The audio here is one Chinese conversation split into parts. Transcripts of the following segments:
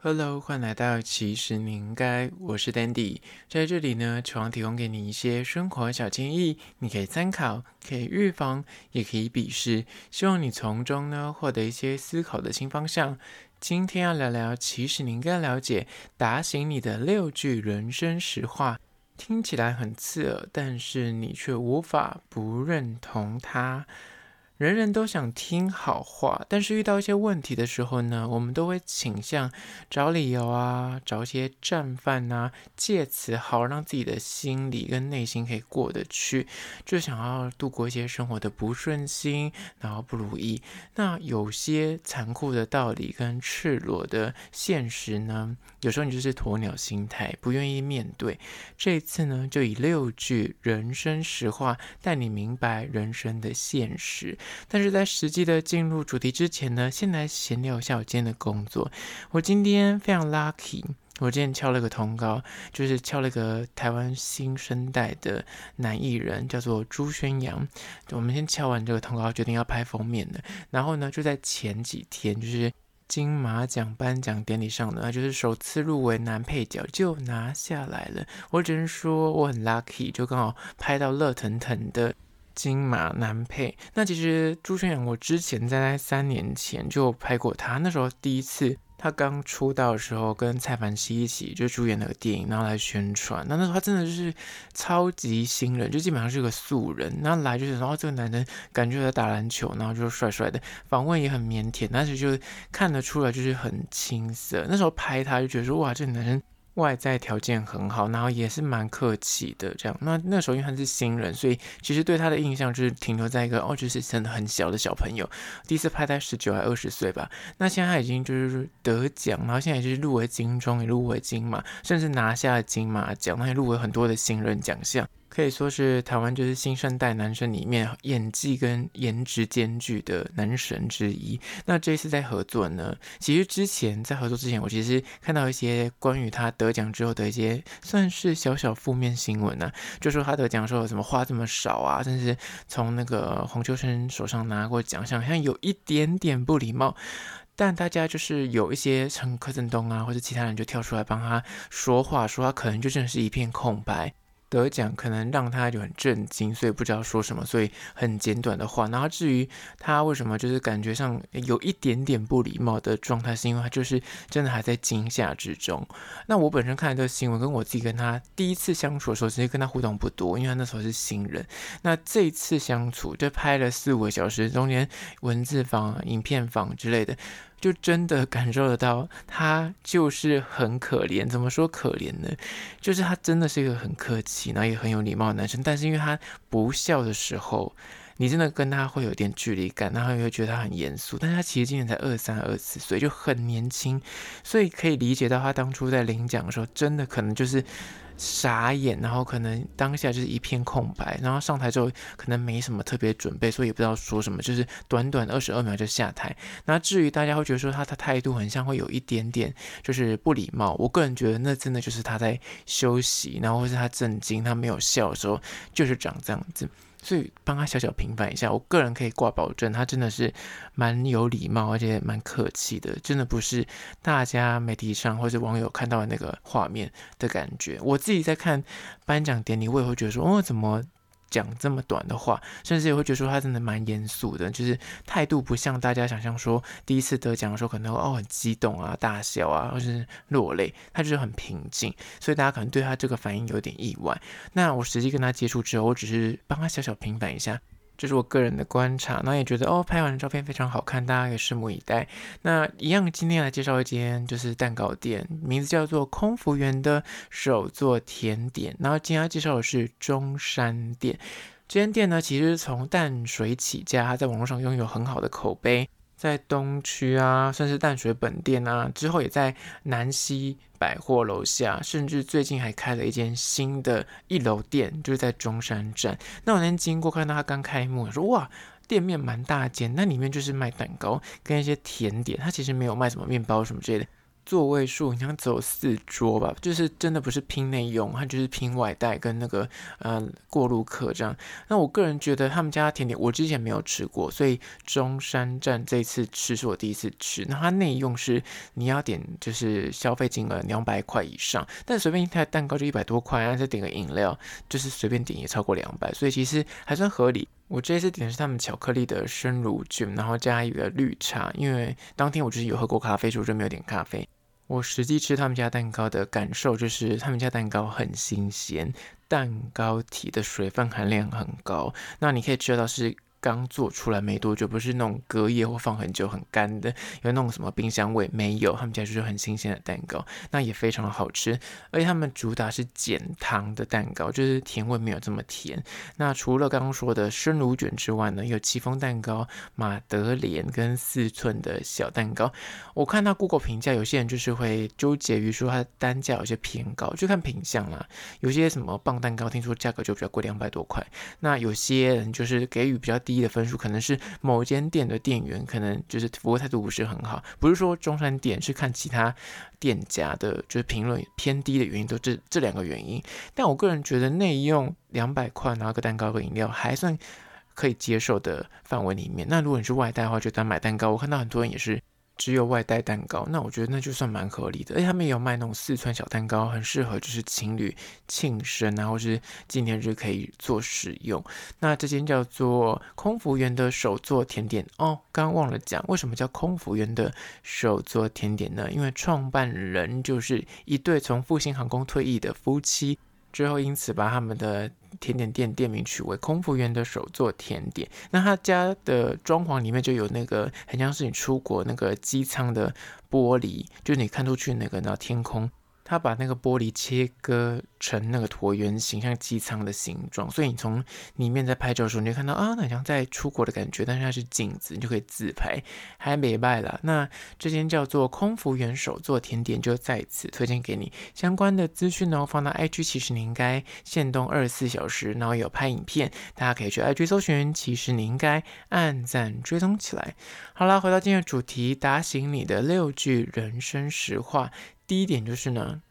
Hello，欢迎来到其实你应该，我是 Dandy，在这里呢，希望提供给你一些生活小建议，你可以参考，可以预防，也可以鄙视，希望你从中呢获得一些思考的新方向。今天要聊聊，其实你应该了解，打醒你的六句人生实话，听起来很刺耳，但是你却无法不认同它。人人都想听好话，但是遇到一些问题的时候呢，我们都会倾向找理由啊，找一些战犯啊，借此好让自己的心理跟内心可以过得去，就想要度过一些生活的不顺心，然后不如意。那有些残酷的道理跟赤裸的现实呢，有时候你就是鸵鸟心态，不愿意面对。这一次呢，就以六句人生实话带你明白人生的现实。但是在实际的进入主题之前呢，先来闲聊一下我今天的工作。我今天非常 lucky，我今天敲了个通告，就是敲了个台湾新生代的男艺人，叫做朱轩洋。我们先敲完这个通告，决定要拍封面的。然后呢，就在前几天，就是金马奖颁奖典礼上呢，就是首次入围男配角就拿下来了。我只能说我很 lucky，就刚好拍到热腾腾的。金马男配，那其实朱轩洋，我之前在三年前就拍过他，那时候第一次他刚出道的时候，跟蔡凡熙一起就主演那个电影，然后来宣传。那那时候他真的就是超级新人，就基本上是个素人。那来就是，然后这个男人感觉在打篮球，然后就帅帅的，访问也很腼腆，但是就看得出来就是很青涩。那时候拍他就觉得说，哇，这个男人。外在条件很好，然后也是蛮客气的，这样。那那时候因为他是新人，所以其实对他的印象就是停留在一个哦，就是真的很小的小朋友。第一次拍在十九还二十岁吧。那现在他已经就是得奖，然后现在也就是入围金钟，也入围金马，甚至拿下了金马奖，他也入围很多的新人奖项。可以说是台湾就是新生代男生里面演技跟颜值兼具的男神之一。那这一次在合作呢，其实之前在合作之前，我其实看到一些关于他得奖之后的一些算是小小负面新闻啊，就说他得奖的时候怎么话这么少啊，甚至从那个洪秋生手上拿过奖项，好像有一点点不礼貌。但大家就是有一些像柯震东啊，或者其他人就跳出来帮他说话，说他可能就真的是一片空白。得奖可能让他就很震惊，所以不知道说什么，所以很简短的话。然后至于他为什么就是感觉上有一点点不礼貌的状态，是因为他就是真的还在惊吓之中。那我本身看这个新闻，跟我自己跟他第一次相处的时候，其实跟他互动不多，因为他那时候是新人。那这一次相处就拍了四五个小时，中间文字房、影片房之类的。就真的感受得到，他就是很可怜。怎么说可怜呢？就是他真的是一个很客气，然后也很有礼貌的男生。但是因为他不笑的时候，你真的跟他会有点距离感，然后也会觉得他很严肃。但他其实今年才二三二四岁，就很年轻，所以可以理解到他当初在领奖的时候，真的可能就是。傻眼，然后可能当下就是一片空白，然后上台之后可能没什么特别准备，所以也不知道说什么，就是短短二十二秒就下台。那至于大家会觉得说他的态度很像会有一点点就是不礼貌，我个人觉得那真的就是他在休息，然后或是他震惊，他没有笑的时候就是长这样子。所以帮他小小平反一下，我个人可以挂保证，他真的是蛮有礼貌，而且蛮客气的，真的不是大家媒体上或者网友看到的那个画面的感觉。我自己在看颁奖典礼，我也会觉得说，哦，怎么？讲这么短的话，甚至也会觉得说他真的蛮严肃的，就是态度不像大家想象说第一次得奖的时候可能哦很激动啊、大笑啊，或是落泪，他就是很平静，所以大家可能对他这个反应有点意外。那我实际跟他接触之后，我只是帮他小小平反一下。这是我个人的观察，那也觉得哦，拍完的照片非常好看，大家也拭目以待。那一样，今天来介绍一间就是蛋糕店，名字叫做空服员的手作甜点。然后今天要介绍的是中山店，这间店呢，其实从淡水起家，在网络上拥有很好的口碑。在东区啊，算是淡水本店啊，之后也在南西百货楼下，甚至最近还开了一间新的一楼店，就是在中山站。那我那天经过，看到他刚开幕，我说哇，店面蛮大间，那里面就是卖蛋糕跟一些甜点，他其实没有卖什么面包什么之类的。座位数，你想走四桌吧，就是真的不是拼内用，它就是拼外带跟那个呃过路客这样。那我个人觉得他们家甜点我之前没有吃过，所以中山站这次吃是我第一次吃。那它内用是你要点就是消费金额两百块以上，但随便一台蛋糕就一百多块，然后再点个饮料就是随便点也超过两百，所以其实还算合理。我这次点的是他们巧克力的生乳卷，然后加一个绿茶，因为当天我就是有喝过咖啡，所以我就没有点咖啡。我实际吃他们家蛋糕的感受就是，他们家蛋糕很新鲜，蛋糕体的水分含量很高，那你可以吃到是。刚做出来没多久，不是那种隔夜或放很久很干的，有那种什么冰箱味没有？他们家就是很新鲜的蛋糕，那也非常的好吃。而且他们主打是减糖的蛋糕，就是甜味没有这么甜。那除了刚刚说的生乳卷之外呢，有戚风蛋糕、马德莲跟四寸的小蛋糕。我看到 Google 评价，有些人就是会纠结于说它的单价有些偏高，就看品相啦。有些什么棒蛋糕，听说价格就比较贵，两百多块。那有些人就是给予比较低的分数，可能是某间店的店员可能就是服务态度不是很好，不是说中山店，是看其他店家的，就是评论偏低的原因，都这这两个原因。但我个人觉得内用两百块拿个蛋糕和饮料还算可以接受的范围里面。那如果你是外带的话，就单买蛋糕。我看到很多人也是。只有外带蛋糕，那我觉得那就算蛮合理的。而且他们也有卖那种四川小蛋糕，很适合就是情侣庆生啊，或是纪念日可以做使用。那这间叫做空服员的手作甜点哦，刚刚忘了讲，为什么叫空服员的手作甜点呢？因为创办人就是一对从复兴航空退役的夫妻。之后，因此把他们的甜点店店名取为“空服员的首座甜点”。那他家的装潢里面就有那个很像是你出国那个机舱的玻璃，就你看出去那个那天空。他把那个玻璃切割成那个椭圆形，像机舱的形状，所以你从里面在拍照的时候，你就看到啊，那像在出国的感觉。但是它是镜子，你就可以自拍，还没卖了。那这间叫做空服员手作甜点，就在此推荐给你。相关的资讯呢，放到 IG，其实你应该限动二十四小时，然后有拍影片，大家可以去 IG 搜寻，其实你应该按赞追踪起来。好了，回到今天的主题，打醒你的六句人生实话。第一点就是呢，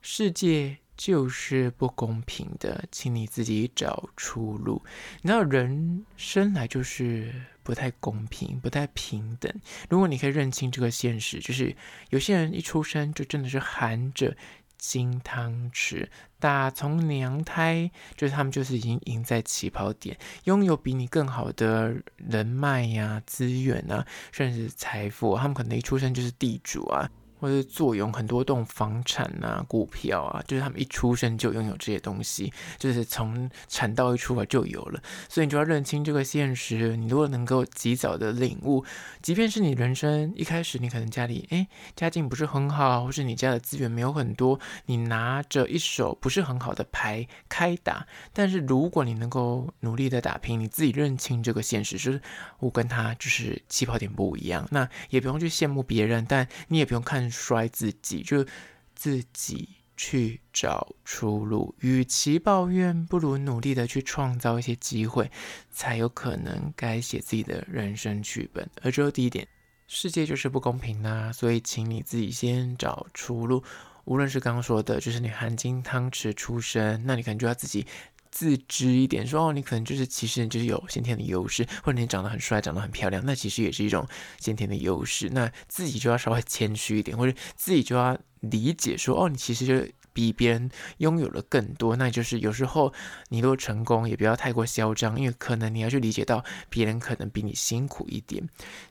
世界就是不公平的，请你自己找出路。你知道人生来就是不太公平，不太平等。如果你可以认清这个现实，就是有些人一出生就真的是含着金汤匙，打从娘胎就是他们就是已经赢在起跑点，拥有比你更好的人脉呀、资源啊，甚至财富。他们可能一出生就是地主啊。或者坐拥很多栋房产啊、股票啊，就是他们一出生就拥有这些东西，就是从产道一出来就有了。所以你就要认清这个现实。你如果能够及早的领悟，即便是你人生一开始你可能家里诶家境不是很好，或是你家的资源没有很多，你拿着一手不是很好的牌开打。但是如果你能够努力的打拼，你自己认清这个现实，就是我跟他就是起跑点不一样，那也不用去羡慕别人，但你也不用看。摔自己，就自己去找出路。与其抱怨，不如努力的去创造一些机会，才有可能改写自己的人生剧本。而只有第一点，世界就是不公平啦，所以请你自己先找出路。无论是刚刚说的，就是你含金汤匙出生，那你可能就要自己。自知一点，说哦，你可能就是其实你就是有先天的优势，或者你长得很帅，长得很漂亮，那其实也是一种先天的优势。那自己就要稍微谦虚一点，或者自己就要理解说哦，你其实就比别人拥有了更多。那就是有时候你若成功，也不要太过嚣张，因为可能你要去理解到别人可能比你辛苦一点。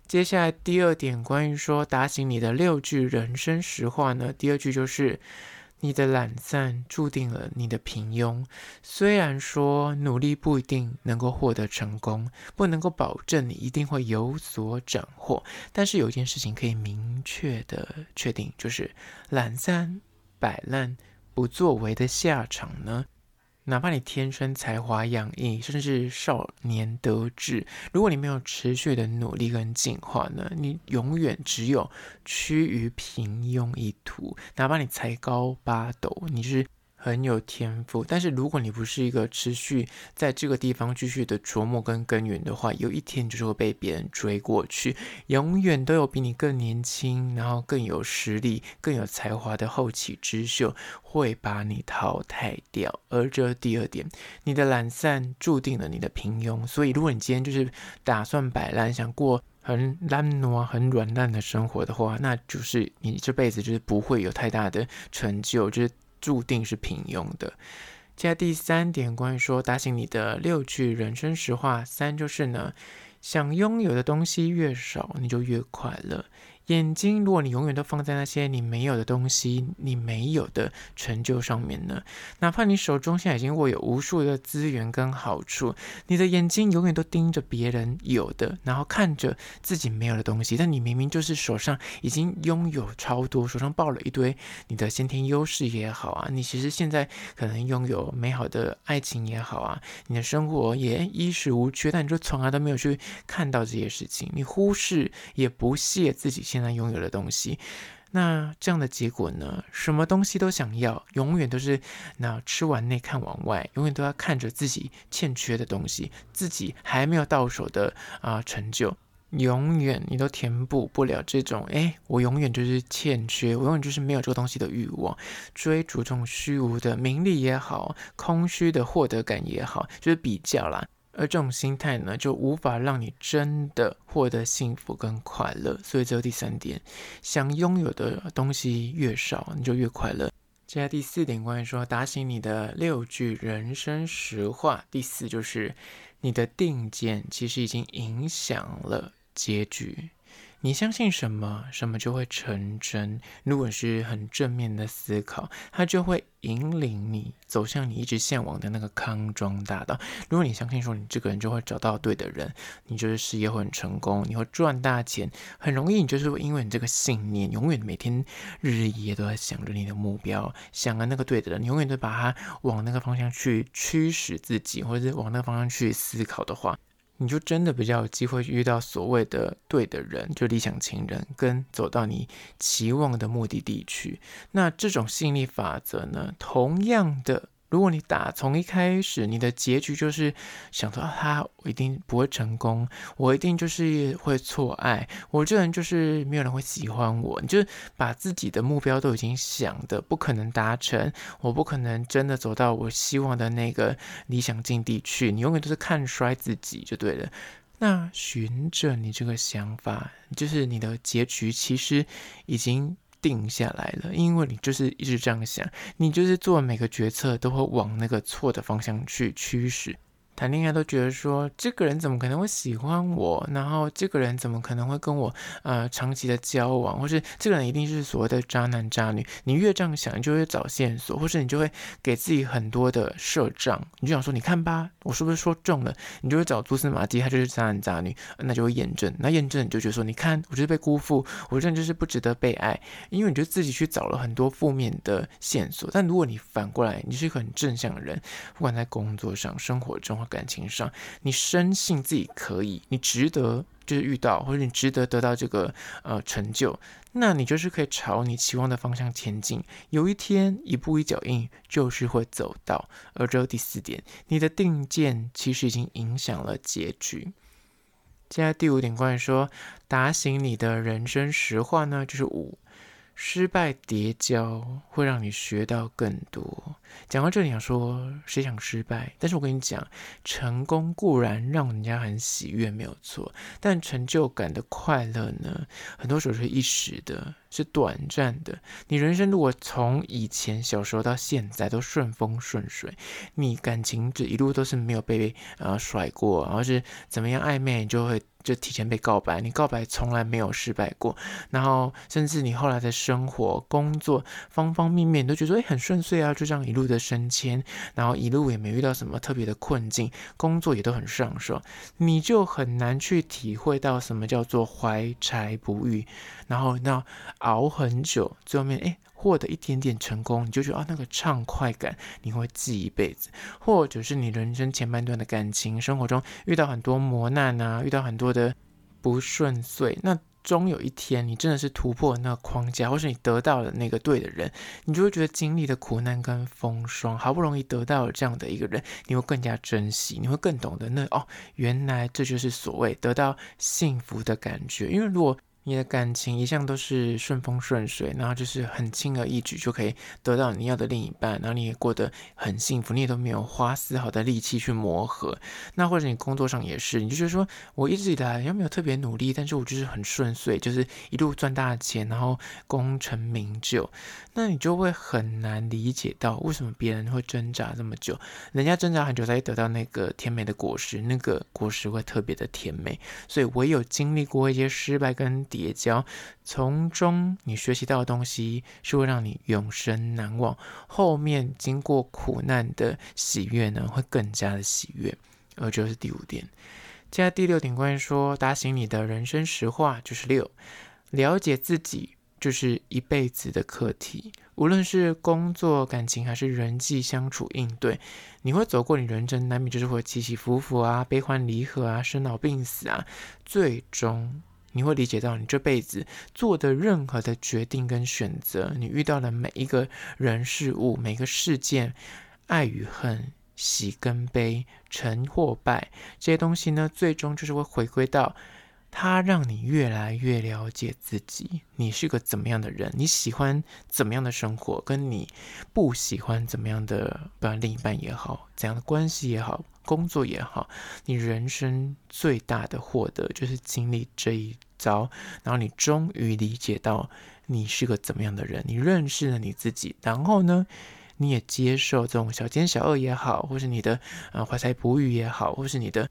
接下来第二点，关于说打醒你的六句人生实话呢，第二句就是。你的懒散注定了你的平庸。虽然说努力不一定能够获得成功，不能够保证你一定会有所斩获，但是有一件事情可以明确的确定，就是懒散摆烂不作为的下场呢。哪怕你天生才华洋溢，甚至少年得志，如果你没有持续的努力跟进化呢，你永远只有趋于平庸一途。哪怕你才高八斗，你是很有天赋，但是如果你不是一个持续在这个地方继续的琢磨跟耕耘的话，有一天就是会被别人追过去。永远都有比你更年轻，然后更有实力、更有才华的后起之秀会把你淘汰掉。而这第二点，你的懒散注定了你的平庸。所以，如果你今天就是打算摆烂，想过很懒惰、很软烂的生活的话，那就是你这辈子就是不会有太大的成就，就是。注定是平庸的。接下第三点，关于说打醒你的六句人生实话，三就是呢，想拥有的东西越少，你就越快乐。眼睛，如果你永远都放在那些你没有的东西、你没有的成就上面呢？哪怕你手中现在已经握有无数的资源跟好处，你的眼睛永远都盯着别人有的，然后看着自己没有的东西。但你明明就是手上已经拥有超多，手上抱了一堆你的先天优势也好啊，你其实现在可能拥有美好的爱情也好啊，你的生活也衣食无缺，但你就从来都没有去看到这些事情，你忽视也不屑自己。现在拥有的东西，那这样的结果呢？什么东西都想要，永远都是那吃完内看往外，永远都要看着自己欠缺的东西，自己还没有到手的啊、成就，永远你都填补不了这种哎，我永远就是欠缺，我永远就是没有这个东西的欲望，追逐这种虚无的名利也好，空虚的获得感也好，就是比较啦。而这种心态呢，就无法让你真的获得幸福跟快乐。所以，这第三点，想拥有的东西越少，你就越快乐。接下来第四点，关于说打醒你的六句人生实话。第四就是，你的定见其实已经影响了结局。你相信什么，什么就会成真。如果是很正面的思考，它就会引领你走向你一直向往的那个康庄大道。如果你相信说你这个人就会找到对的人，你就是事业会很成功，你会赚大钱，很容易。你就是因为你这个信念，永远每天日日夜夜都在想着你的目标，想着那个对的人，你永远都把它往那个方向去驱使自己，或者是往那个方向去思考的话。你就真的比较有机会遇到所谓的对的人，就理想情人，跟走到你期望的目的地去。那这种吸引力法则呢，同样的。如果你打从一开始，你的结局就是想到他，我一定不会成功，我一定就是会错爱，我这人就是没有人会喜欢我，你就把自己的目标都已经想的不可能达成，我不可能真的走到我希望的那个理想境地去，你永远都是看衰自己就对了。那循着你这个想法，就是你的结局其实已经。定下来了，因为你就是一直这样想，你就是做每个决策都会往那个错的方向去驱使。谈恋爱都觉得说，这个人怎么可能会喜欢我？然后这个人怎么可能会跟我呃长期的交往？或是这个人一定是所谓的渣男渣女？你越这样想，你就会找线索，或是你就会给自己很多的设障。你就想说，你看吧，我是不是说中了？你就会找蛛丝马迹，他就是渣男渣女，那就会验证。那验证你就觉得说，你看，我就是被辜负，我这人就是不值得被爱，因为你就自己去找了很多负面的线索。但如果你反过来，你是一个很正向的人，不管在工作上、生活中。感情上，你深信自己可以，你值得就是遇到，或者你值得得到这个呃成就，那你就是可以朝你期望的方向前进。有一天，一步一脚印，就是会走到。而这第四点，你的定见其实已经影响了结局。接下来第五点，关于说打醒你的人生实话呢，就是五。失败叠交会让你学到更多。讲到这里，想说谁想失败？但是我跟你讲，成功固然让人家很喜悦，没有错。但成就感的快乐呢，很多时候是一时的，是短暂的。你人生如果从以前小时候到现在都顺风顺水，你感情这一路都是没有被呃甩过，而是怎么样暧昧，你就会。就提前被告白，你告白从来没有失败过，然后甚至你后来的生活、工作方方面面都觉得诶很顺遂啊，就这样一路的升迁，然后一路也没遇到什么特别的困境，工作也都很上手，你就很难去体会到什么叫做怀才不遇，然后那熬很久，最后面诶。获得一点点成功，你就觉得啊，那个畅快感你会记一辈子；或者是你人生前半段的感情生活中遇到很多磨难啊，遇到很多的不顺遂，那终有一天，你真的是突破那个框架，或是你得到了那个对的人，你就会觉得经历的苦难跟风霜，好不容易得到了这样的一个人，你会更加珍惜，你会更懂得那哦，原来这就是所谓得到幸福的感觉。因为如果你的感情一向都是顺风顺水，然后就是很轻而易举就可以得到你要的另一半，然后你也过得很幸福，你也都没有花丝毫的力气去磨合。那或者你工作上也是，你就觉得说我一直以来也没有特别努力，但是我就是很顺遂，就是一路赚大钱，然后功成名就。那你就会很难理解到为什么别人会挣扎这么久，人家挣扎很久才会得到那个甜美的果实，那个果实会特别的甜美。所以我有经历过一些失败跟叠加，从中你学习到的东西是会让你永生难忘。后面经过苦难的喜悦呢，会更加的喜悦。而这是第五点，接下第六点，关于说打醒你的人生实话，就是六，了解自己就是一辈子的课题。无论是工作、感情还是人际相处应对，你会走过你人生，难免就是会起起伏伏啊，悲欢离合啊，生老病死啊，最终。你会理解到，你这辈子做的任何的决定跟选择，你遇到的每一个人事物、每个事件，爱与恨、喜跟悲、成或败，这些东西呢，最终就是会回归到。它让你越来越了解自己，你是个怎么样的人？你喜欢怎么样的生活？跟你不喜欢怎么样的，不管另一半也好，怎样的关系也好，工作也好，你人生最大的获得就是经历这一遭，然后你终于理解到你是个怎么样的人，你认识了你自己，然后呢，你也接受这种小奸小恶也好，或是你的呃怀才不遇也好，或是你的。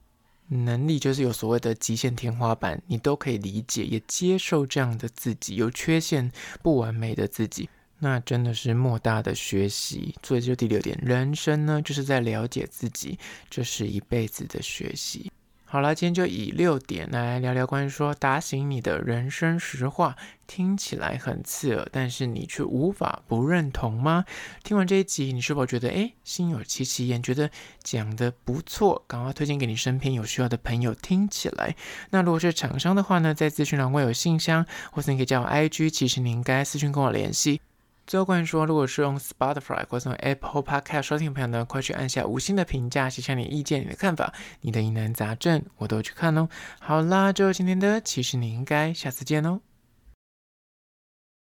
能力就是有所谓的极限天花板，你都可以理解，也接受这样的自己，有缺陷、不完美的自己，那真的是莫大的学习。所以就第六点，人生呢，就是在了解自己，这是一辈子的学习。好了，今天就以六点来聊聊关于说打醒你的人生实话，听起来很刺耳，但是你却无法不认同吗？听完这一集，你是否觉得诶，心有戚戚焉，觉得讲得不错，赶快推荐给你身边有需要的朋友听起来。那如果是厂商的话呢，在资讯栏会有信箱，或是你可以加我 IG，其实你应该私讯跟我联系。最后关于说，如果是用 Spotify 或者用 Apple Podcast 收听的朋友呢，快去按下五星的评价，写下你的意见、你的看法、你的疑难杂症，我都去看哦。好啦，就今天的，其实你应该下次见哦。